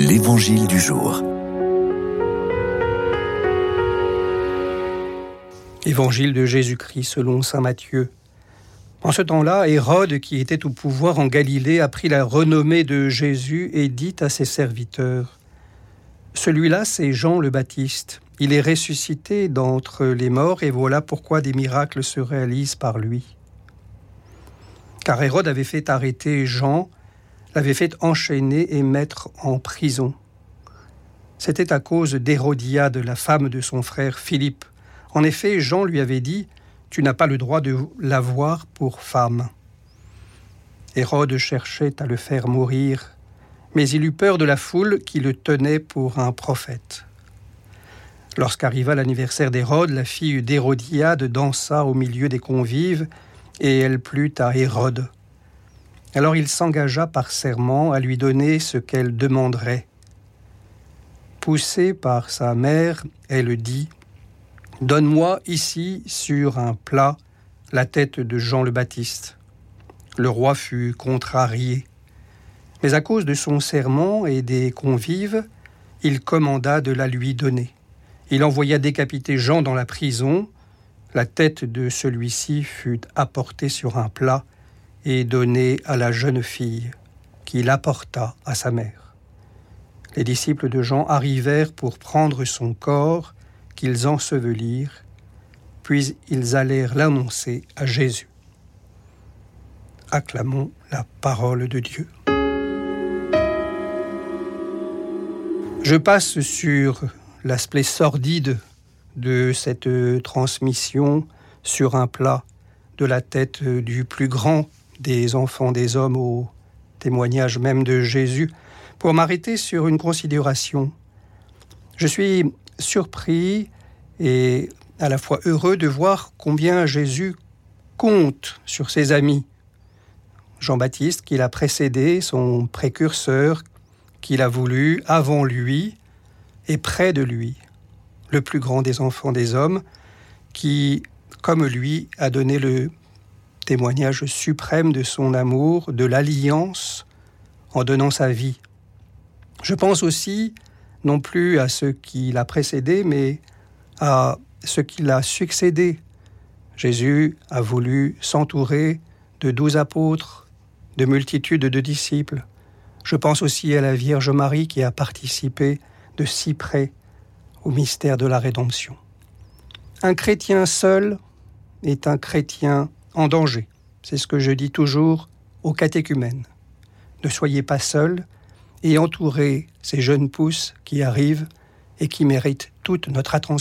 L'Évangile du jour. Évangile de Jésus-Christ selon Saint Matthieu. En ce temps-là, Hérode, qui était au pouvoir en Galilée, apprit la renommée de Jésus et dit à ses serviteurs Celui-là, c'est Jean le Baptiste. Il est ressuscité d'entre les morts et voilà pourquoi des miracles se réalisent par lui. Car Hérode avait fait arrêter Jean l'avait fait enchaîner et mettre en prison. C'était à cause d'Hérodiade, la femme de son frère Philippe. En effet, Jean lui avait dit Tu n'as pas le droit de l'avoir pour femme. Hérode cherchait à le faire mourir, mais il eut peur de la foule qui le tenait pour un prophète. Lorsqu'arriva l'anniversaire d'Hérode, la fille d'Hérodiade dansa au milieu des convives, et elle plut à Hérode. Alors il s'engagea par serment à lui donner ce qu'elle demanderait. Poussée par sa mère, elle dit Donne-moi ici sur un plat la tête de Jean le Baptiste. Le roi fut contrarié. Mais à cause de son serment et des convives, il commanda de la lui donner. Il envoya décapiter Jean dans la prison. La tête de celui-ci fut apportée sur un plat et donné à la jeune fille, qui l'apporta à sa mère. Les disciples de Jean arrivèrent pour prendre son corps, qu'ils ensevelirent, puis ils allèrent l'annoncer à Jésus. Acclamons la parole de Dieu. Je passe sur l'aspect sordide de cette transmission sur un plat de la tête du plus grand des enfants des hommes au témoignage même de Jésus, pour m'arrêter sur une considération. Je suis surpris et à la fois heureux de voir combien Jésus compte sur ses amis. Jean-Baptiste, qu'il a précédé, son précurseur, qu'il a voulu avant lui et près de lui, le plus grand des enfants des hommes, qui, comme lui, a donné le témoignage suprême de son amour, de l'alliance en donnant sa vie. Je pense aussi non plus à ce qui l'a précédé, mais à ce qui l'a succédé. Jésus a voulu s'entourer de douze apôtres, de multitudes de disciples. Je pense aussi à la Vierge Marie qui a participé de si près au mystère de la rédemption. Un chrétien seul est un chrétien en danger. C'est ce que je dis toujours aux catéchumènes. Ne soyez pas seuls et entourez ces jeunes pousses qui arrivent et qui méritent toute notre attention.